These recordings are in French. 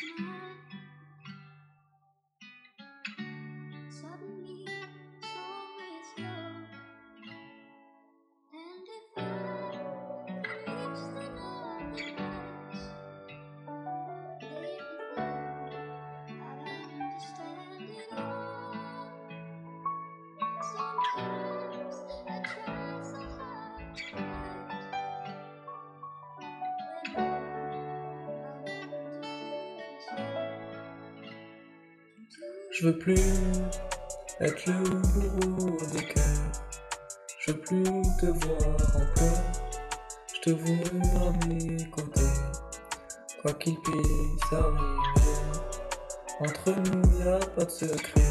Thank you. Je veux plus être le bourreau des cœurs. Je veux plus te voir en pleurs. Je te veux à mes côtés. Quoi qu'il puisse arriver, entre nous y a pas de secret.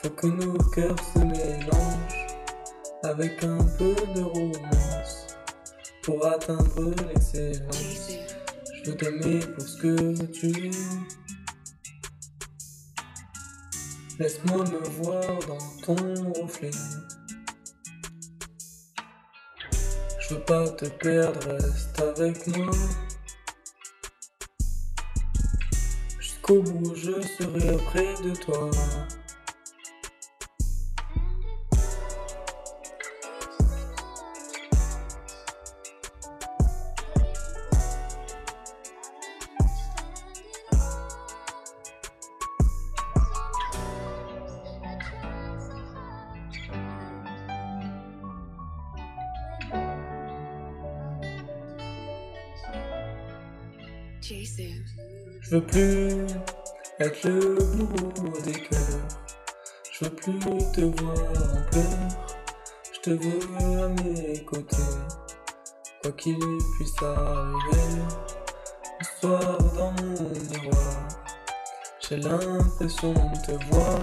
Faut que nos cœurs se mélangent avec un peu de romance pour atteindre l'excellence. Je veux t'aimer pour ce que tu es. Laisse-moi me voir dans ton reflet. Je veux pas te perdre, reste avec moi. Jusqu'au bout, je serai près de toi. Je veux plus être le bourreau des cœurs. Je veux plus te voir en pleurs. Je te veux à mes côtés. Quoi qu'il puisse arriver. Le soir dans mon miroir. J'ai l'impression de te voir.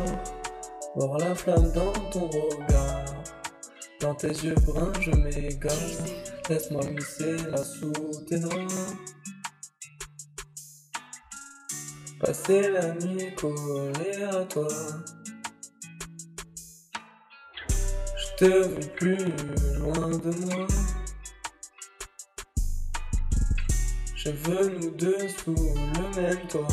Voir la flamme dans ton regard. Dans tes yeux bruns, je m'égare. Laisse-moi glisser là sous tes draps. Passer la nuit collé à toi. Je te veux plus loin de moi. Je veux nous deux sous le même toit.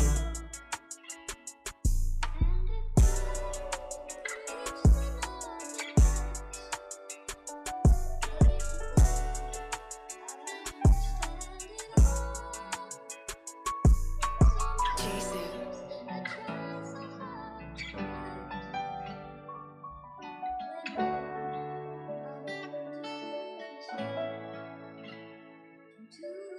to